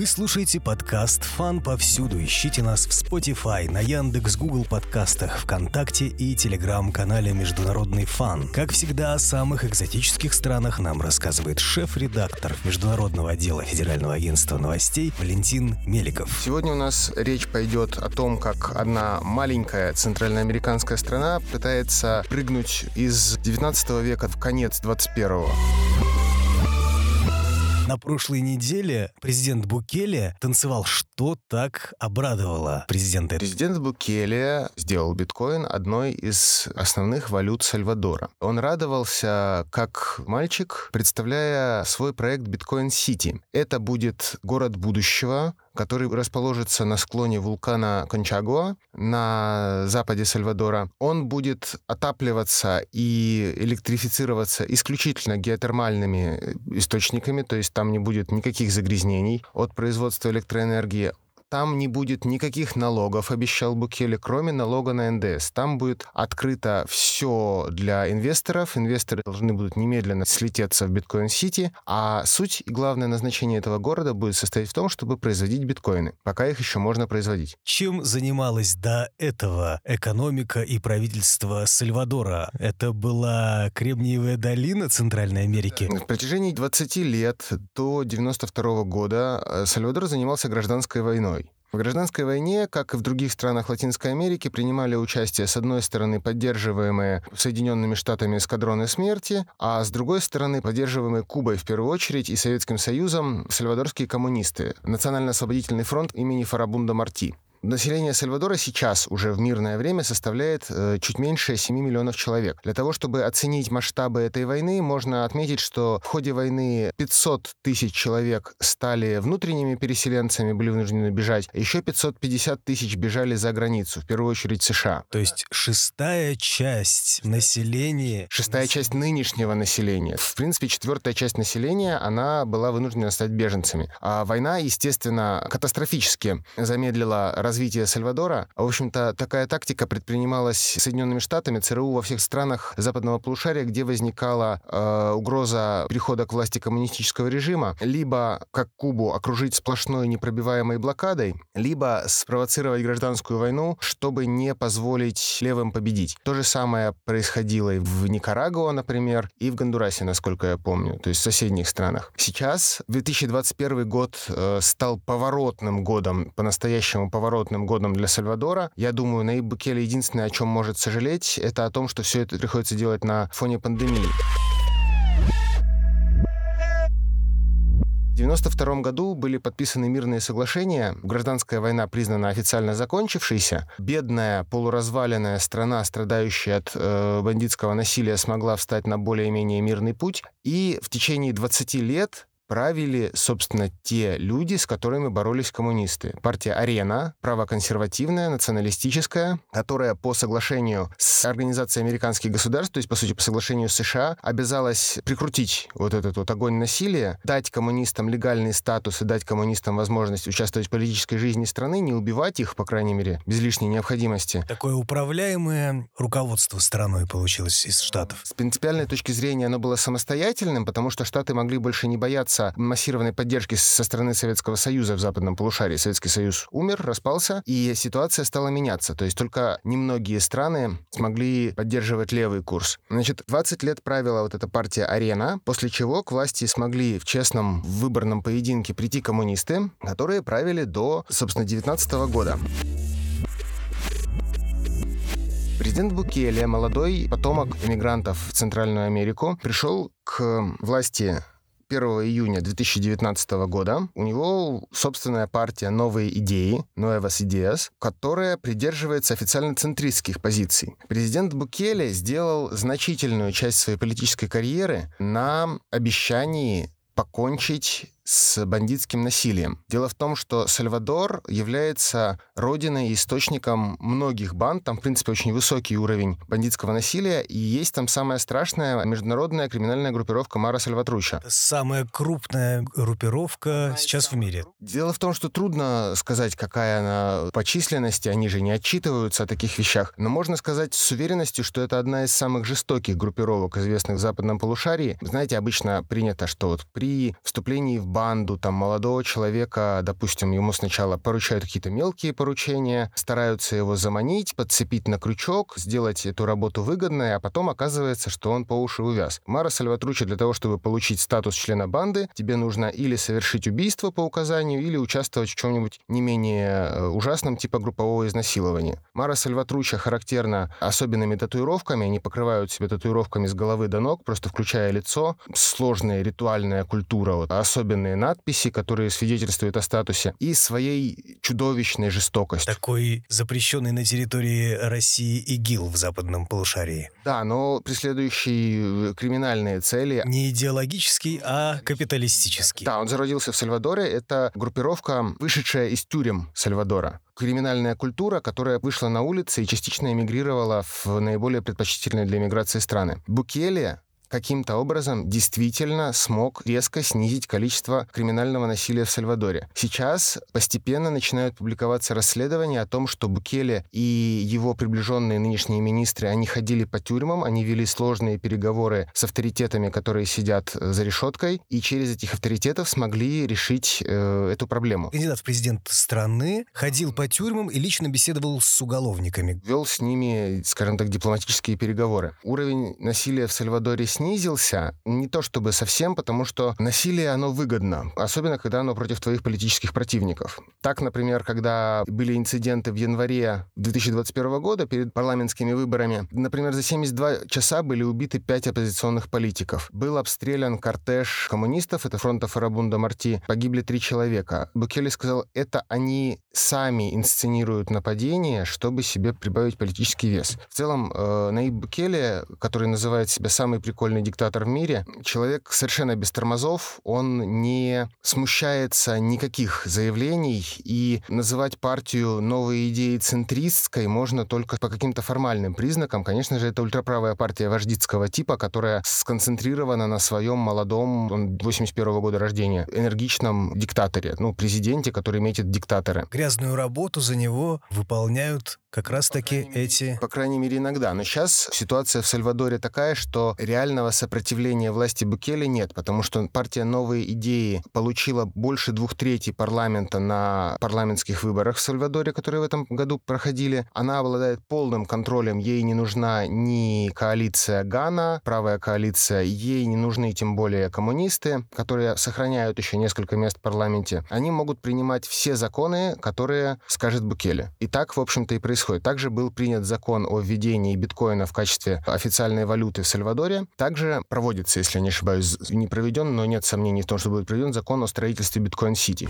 Вы слушаете подкаст «Фан повсюду». Ищите нас в Spotify, на Яндекс, Google подкастах, ВКонтакте и Телеграм-канале «Международный фан». Как всегда, о самых экзотических странах нам рассказывает шеф-редактор Международного отдела Федерального агентства новостей Валентин Меликов. Сегодня у нас речь пойдет о том, как одна маленькая центральноамериканская страна пытается прыгнуть из 19 века в конец 21 -го. На прошлой неделе президент Букеле танцевал. Что так обрадовало президента? Президент Букеле сделал биткоин одной из основных валют Сальвадора. Он радовался как мальчик, представляя свой проект Биткоин Сити. Это будет город будущего, который расположится на склоне вулкана Кончагуа на западе Сальвадора. Он будет отапливаться и электрифицироваться исключительно геотермальными источниками, то есть там не будет никаких загрязнений от производства электроэнергии. Там не будет никаких налогов, обещал Букеле, кроме налога на НДС. Там будет открыто все для инвесторов. Инвесторы должны будут немедленно слететься в биткоин-сити. А суть и главное назначение этого города будет состоять в том, чтобы производить биткоины, пока их еще можно производить. Чем занималась до этого экономика и правительство Сальвадора? Это была Кремниевая долина Центральной Америки? В протяжении 20 лет до 92 года э, Сальвадор занимался гражданской войной. В гражданской войне, как и в других странах Латинской Америки, принимали участие, с одной стороны, поддерживаемые Соединенными Штатами эскадроны смерти, а с другой стороны, поддерживаемые Кубой в первую очередь и Советским Союзом сальвадорские коммунисты, Национально-освободительный фронт имени Фарабунда Марти. Население Сальвадора сейчас уже в мирное время составляет э, чуть меньше 7 миллионов человек. Для того, чтобы оценить масштабы этой войны, можно отметить, что в ходе войны 500 тысяч человек стали внутренними переселенцами, были вынуждены бежать. Еще 550 тысяч бежали за границу, в первую очередь США. То есть шестая часть населения... Шестая часть нынешнего населения. В принципе, четвертая часть населения, она была вынуждена стать беженцами. А война, естественно, катастрофически замедлила развития Сальвадора. В общем-то, такая тактика предпринималась Соединенными Штатами, ЦРУ во всех странах западного полушария, где возникала э, угроза перехода к власти коммунистического режима, либо, как Кубу, окружить сплошной непробиваемой блокадой, либо спровоцировать гражданскую войну, чтобы не позволить левым победить. То же самое происходило и в Никарагуа, например, и в Гондурасе, насколько я помню, то есть в соседних странах. Сейчас 2021 год э, стал поворотным годом, по-настоящему поворотным поворотным годом для Сальвадора. Я думаю, Наиб Букеле единственное, о чем может сожалеть, это о том, что все это приходится делать на фоне пандемии. В 1992 году были подписаны мирные соглашения, гражданская война признана официально закончившейся, бедная полуразваленная страна, страдающая от э, бандитского насилия, смогла встать на более-менее мирный путь, и в течение 20 лет правили, собственно, те люди, с которыми боролись коммунисты. Партия «Арена», правоконсервативная, националистическая, которая по соглашению с Организацией американских государств, то есть, по сути, по соглашению с США, обязалась прикрутить вот этот вот огонь насилия, дать коммунистам легальный статус и дать коммунистам возможность участвовать в политической жизни страны, не убивать их, по крайней мере, без лишней необходимости. Такое управляемое руководство страной получилось из Штатов. С принципиальной точки зрения оно было самостоятельным, потому что Штаты могли больше не бояться добиться массированной поддержки со стороны Советского Союза в западном полушарии. Советский Союз умер, распался, и ситуация стала меняться. То есть только немногие страны смогли поддерживать левый курс. Значит, 20 лет правила вот эта партия «Арена», после чего к власти смогли в честном выборном поединке прийти коммунисты, которые правили до, собственно, 19 года. Президент Букеле, молодой потомок иммигрантов в Центральную Америку, пришел к власти 1 июня 2019 года у него собственная партия «Новые идеи» Nuevas Ideas, которая придерживается официально центристских позиций. Президент Букеле сделал значительную часть своей политической карьеры на обещании покончить с бандитским насилием. Дело в том, что Сальвадор является родиной и источником многих банд. Там, в принципе, очень высокий уровень бандитского насилия. И есть там самая страшная международная криминальная группировка Мара Сальватруча. Самая крупная группировка сейчас в мире. Дело в том, что трудно сказать, какая она по численности. Они же не отчитываются о таких вещах. Но можно сказать с уверенностью, что это одна из самых жестоких группировок, известных в западном полушарии. Знаете, обычно принято, что вот при вступлении в банду там молодого человека, допустим, ему сначала поручают какие-то мелкие поручения, стараются его заманить, подцепить на крючок, сделать эту работу выгодной, а потом оказывается, что он по уши увяз. Мара Сальватручи для того, чтобы получить статус члена банды, тебе нужно или совершить убийство по указанию, или участвовать в чем-нибудь не менее э, ужасном, типа группового изнасилования. Мара Сальватруча характерна особенными татуировками, они покрывают себя татуировками с головы до ног, просто включая лицо, сложная ритуальная культура, вот, особенные надписи, которые свидетельствуют о статусе, и своей чудовищной жестокостью. Такой запрещенный на территории России ИГИЛ в западном полушарии. Да, но преследующий э, криминальные цели. Не идеологический, а капиталистический. Да, он зародился в Сальвадоре. Это группировка, вышедшая из тюрем Сальвадора криминальная культура, которая вышла на улицы и частично эмигрировала в наиболее предпочтительные для эмиграции страны. Букелия каким-то образом действительно смог резко снизить количество криминального насилия в Сальвадоре. Сейчас постепенно начинают публиковаться расследования о том, что Букеле и его приближенные нынешние министры, они ходили по тюрьмам, они вели сложные переговоры с авторитетами, которые сидят э, за решеткой, и через этих авторитетов смогли решить э, эту проблему. Кандидат в президент страны ходил по тюрьмам и лично беседовал с уголовниками. Вел с ними, скажем так, дипломатические переговоры. Уровень насилия в Сальвадоре снизился, не то чтобы совсем, потому что насилие, оно выгодно, особенно когда оно против твоих политических противников. Так, например, когда были инциденты в январе 2021 года перед парламентскими выборами, например, за 72 часа были убиты 5 оппозиционных политиков. Был обстрелян кортеж коммунистов, это фронта Фарабунда Марти, погибли три человека. Букели сказал, это они сами инсценируют нападение, чтобы себе прибавить политический вес. В целом, э, Наиб Букели, который называет себя самый прикольный подпольный диктатор в мире, человек совершенно без тормозов, он не смущается никаких заявлений, и называть партию «Новые идеи» центристской можно только по каким-то формальным признакам. Конечно же, это ультраправая партия вождицкого типа, которая сконцентрирована на своем молодом, он 81 года рождения, энергичном диктаторе, ну, президенте, который метит диктаторы. Грязную работу за него выполняют как раз-таки эти... По крайней мере, иногда. Но сейчас ситуация в Сальвадоре такая, что реального сопротивления власти Букеле нет, потому что партия «Новые идеи» получила больше двух третей парламента на парламентских выборах в Сальвадоре, которые в этом году проходили. Она обладает полным контролем. Ей не нужна ни коалиция Гана, правая коалиция, ей не нужны тем более коммунисты, которые сохраняют еще несколько мест в парламенте. Они могут принимать все законы, которые скажет Букеле. И так, в общем-то, и происходит происходит. Также был принят закон о введении биткоина в качестве официальной валюты в Сальвадоре. Также проводится, если я не ошибаюсь, не проведен, но нет сомнений в том, что будет проведен закон о строительстве биткоин-сити.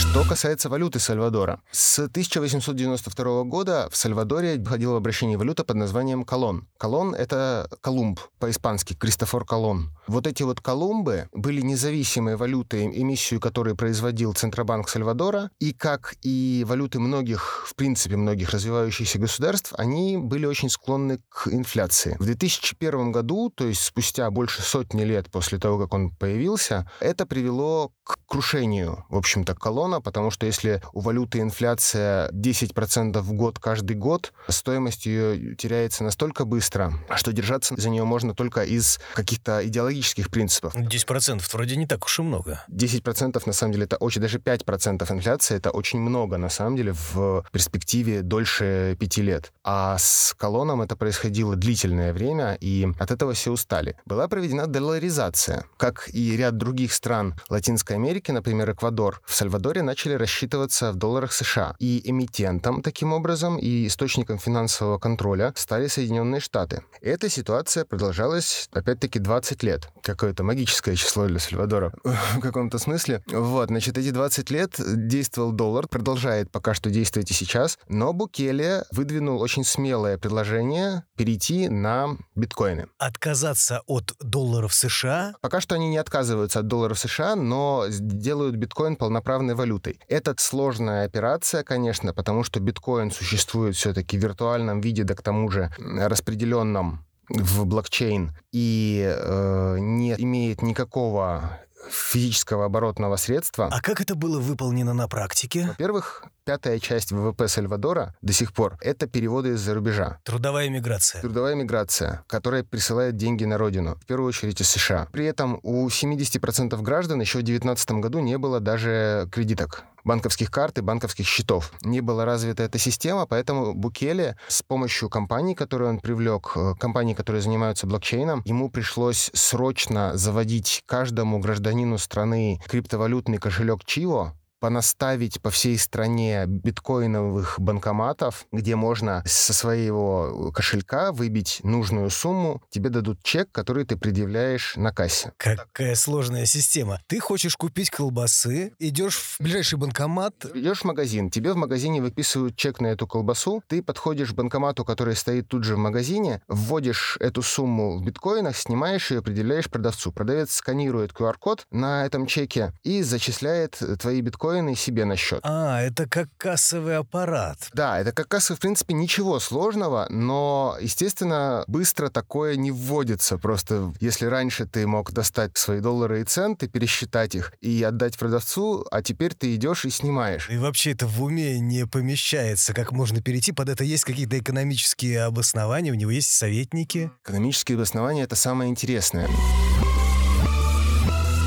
Что касается валюты Сальвадора. С 1892 года в Сальвадоре входила в обращение валюта под названием колон. Колон — это Колумб, по-испански, Кристофор Колон. Вот эти вот колумбы были независимой валютой, эмиссию которой производил Центробанк Сальвадора, и как и валюты многих, в принципе, многих развивающихся государств, они были очень склонны к инфляции. В 2001 году, то есть спустя больше сотни лет после того, как он появился, это привело к крушению, в общем-то, колона, потому что если у валюты инфляция 10% в год каждый год, стоимость ее теряется настолько быстро, что держаться за нее можно только из каких-то идеологических принципов. 10% вроде не так уж и много. 10% на самом деле это очень, даже 5% инфляции это очень много на самом деле в перспективе дольше пяти лет. А с колоном это происходило длительное время, и от этого все устали. Была проведена долларизация. Как и ряд других стран Латинской Америки, например, Эквадор, в Сальвадоре начали рассчитываться в долларах США. И эмитентом, таким образом, и источником финансового контроля стали Соединенные Штаты. Эта ситуация продолжалась, опять-таки, 20 лет. Какое-то магическое число для Сальвадора в каком-то смысле. Вот, значит, эти 20 лет действовал доллар, продолжает пока что действовать и сейчас, но Букеле выдвинул очень смелое предложение перейти на биткоины. Отказаться от долларов США? Пока что они не отказываются от долларов США, но делают биткоин полноправной валютой. Это сложная операция, конечно, потому что биткоин существует все-таки в виртуальном виде, да к тому же распределенном в блокчейн. И э, не имеет никакого физического оборотного средства. А как это было выполнено на практике? Во-первых, пятая часть ВВП Сальвадора до сих пор — это переводы из-за рубежа. Трудовая миграция. Трудовая миграция, которая присылает деньги на родину, в первую очередь из США. При этом у 70% граждан еще в 2019 году не было даже кредиток банковских карт и банковских счетов. Не была развита эта система, поэтому Букеле с помощью компаний, которые он привлек, э, компаний, которые занимаются блокчейном, ему пришлось срочно заводить каждому гражданину страны криптовалютный кошелек Чиво, понаставить по всей стране биткоиновых банкоматов, где можно со своего кошелька выбить нужную сумму, тебе дадут чек, который ты предъявляешь на кассе. Какая сложная система. Ты хочешь купить колбасы, идешь в ближайший банкомат. Идешь в магазин, тебе в магазине выписывают чек на эту колбасу, ты подходишь к банкомату, который стоит тут же в магазине, вводишь эту сумму в биткоинах, снимаешь ее, определяешь продавцу. Продавец сканирует QR-код на этом чеке и зачисляет твои биткоины биткоины себе на счет. А, это как кассовый аппарат. Да, это как касса, в принципе, ничего сложного, но, естественно, быстро такое не вводится. Просто если раньше ты мог достать свои доллары и центы, пересчитать их и отдать продавцу, а теперь ты идешь и снимаешь. И вообще это в уме не помещается. Как можно перейти? Под это есть какие-то экономические обоснования, у него есть советники? Экономические обоснования — это самое интересное.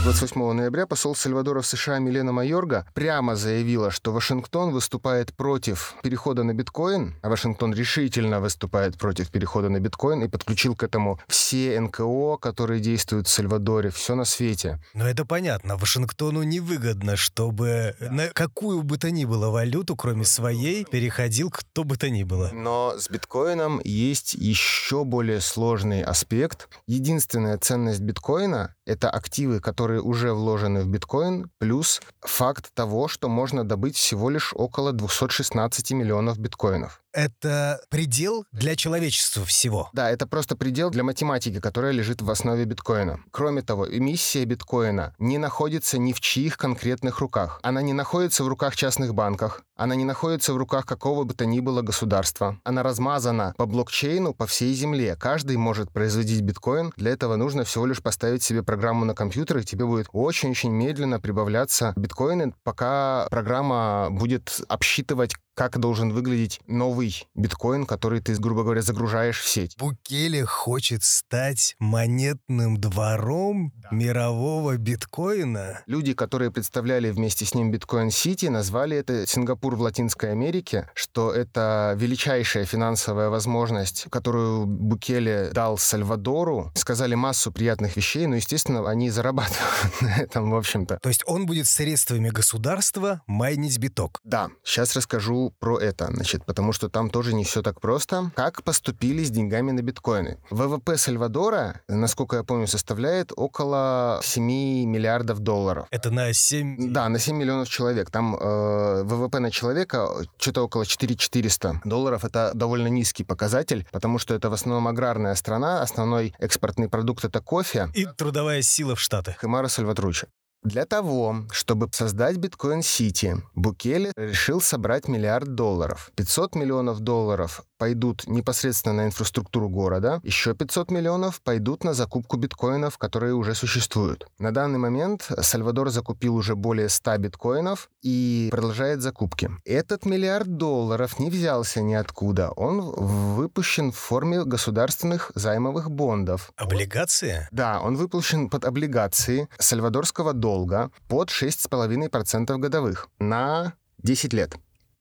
28 ноября посол Сальвадора в США Милена Майорга прямо заявила, что Вашингтон выступает против перехода на биткоин, а Вашингтон решительно выступает против перехода на биткоин и подключил к этому все НКО, которые действуют в Сальвадоре, все на свете. Но это понятно. Вашингтону невыгодно, чтобы на какую бы то ни было валюту, кроме своей, переходил кто бы то ни было. Но с биткоином есть еще более сложный аспект. Единственная ценность биткоина — это активы, которые уже вложены в биткоин, плюс факт того, что можно добыть всего лишь около 216 миллионов биткоинов. Это предел для человечества всего. Да, это просто предел для математики, которая лежит в основе биткоина. Кроме того, эмиссия биткоина не находится ни в чьих конкретных руках. Она не находится в руках частных банков, она не находится в руках какого бы то ни было государства. Она размазана по блокчейну по всей земле. Каждый может производить биткоин. Для этого нужно всего лишь поставить себе программу на компьютер, и тебе будет очень-очень медленно прибавляться биткоины, пока программа будет обсчитывать как должен выглядеть новый биткоин, который ты, грубо говоря, загружаешь в сеть. Букеле хочет стать монетным двором да. мирового биткоина. Люди, которые представляли вместе с ним биткоин-сити, назвали это Сингапур в Латинской Америке, что это величайшая финансовая возможность, которую Букеле дал Сальвадору. Сказали массу приятных вещей, но, естественно, они зарабатывают на этом, в общем-то. То есть он будет средствами государства майнить биток? Да. Сейчас расскажу про это, значит, потому что там тоже не все так просто. Как поступили с деньгами на биткоины? ВВП Сальвадора, насколько я помню, составляет около 7 миллиардов долларов. Это на 7? Да, на 7 миллионов человек. Там э, ВВП на человека что-то около 4 400 долларов. Это довольно низкий показатель, потому что это в основном аграрная страна, основной экспортный продукт — это кофе. И трудовая сила в Штатах. Химара Сальватруча. Для того, чтобы создать биткоин-сити, Букеле решил собрать миллиард долларов. 500 миллионов долларов пойдут непосредственно на инфраструктуру города, еще 500 миллионов пойдут на закупку биткоинов, которые уже существуют. На данный момент Сальвадор закупил уже более 100 биткоинов и продолжает закупки. Этот миллиард долларов не взялся ниоткуда. Он выпущен в форме государственных займовых бондов. Облигации? Да, он выпущен под облигации сальвадорского долга под 6,5% годовых на 10 лет.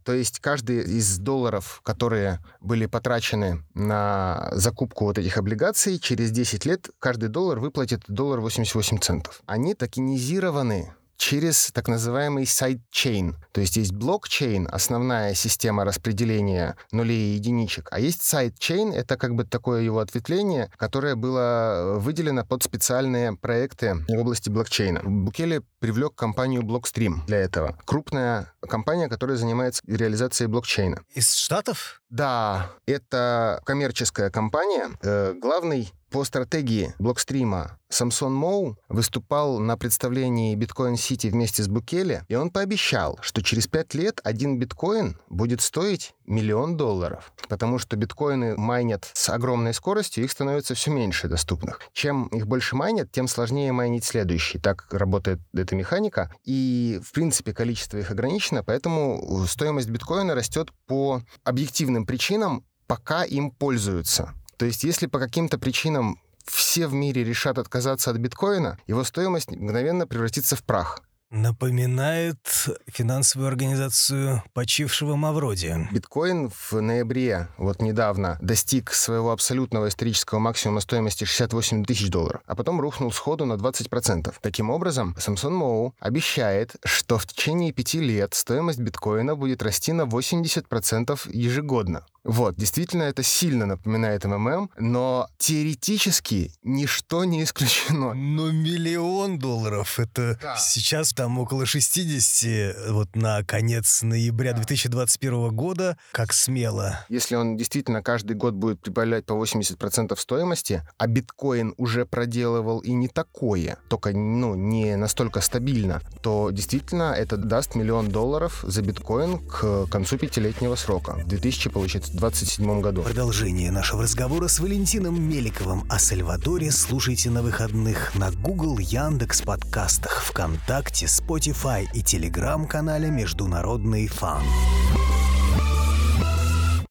То есть каждый из долларов, которые были потрачены на закупку вот этих облигаций, через 10 лет каждый доллар выплатит доллар 88 центов. Они токенизированы через так называемый sidechain. То есть есть блокчейн, основная система распределения нулей и единичек, а есть sidechain, это как бы такое его ответвление, которое было выделено под специальные проекты в области блокчейна. Букеле привлек компанию Blockstream для этого. Крупная компания, которая занимается реализацией блокчейна. Из Штатов? Да, это коммерческая компания. Э, главный По стратегии блокстрима Самсон Моу выступал на представлении Биткоин Сити вместе с Букеле, и он пообещал, что через пять лет один биткоин будет стоить миллион долларов, потому что биткоины майнят с огромной скоростью, их становится все меньше доступных. Чем их больше майнят, тем сложнее майнить следующий. Так работает эта механика, и, в принципе, количество их ограничено, поэтому стоимость биткоина растет по объективным причинам, пока им пользуются. То есть, если по каким-то причинам все в мире решат отказаться от биткоина, его стоимость мгновенно превратится в прах. Напоминает финансовую организацию почившего Мавроди. Биткоин в ноябре, вот недавно, достиг своего абсолютного исторического максимума стоимости 68 тысяч долларов, а потом рухнул сходу на 20%. Таким образом, Самсон Моу обещает, что в течение пяти лет стоимость биткоина будет расти на 80% ежегодно. Вот, действительно, это сильно напоминает МММ, но теоретически ничто не исключено. Но миллион долларов — это да. сейчас там около 60, вот на конец ноября 2021 года, как смело. Если он действительно каждый год будет прибавлять по 80% стоимости, а биткоин уже проделывал и не такое, только ну, не настолько стабильно, то действительно это даст миллион долларов за биткоин к концу пятилетнего срока. В 2000, получается, 2027 году. Продолжение нашего разговора с Валентином Меликовым о Сальвадоре слушайте на выходных на Google, Яндекс подкастах, ВКонтакте, Spotify и Телеграм-канале «Международный фан».